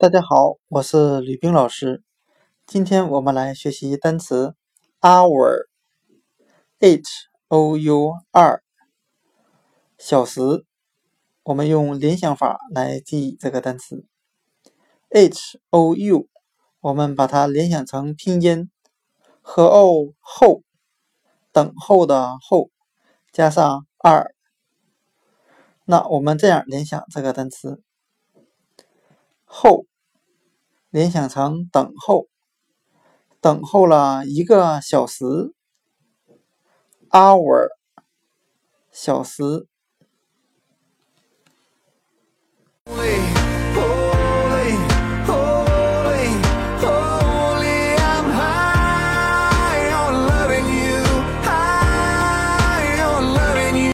大家好，我是吕冰老师。今天我们来学习单词 hour，h o u r，小时。我们用联想法来记忆这个单词 h o u，我们把它联想成拼音和 o 后，等候的后加上 r。那我们这样联想这个单词后。联想成等候，等候了一个小时，hour，小时。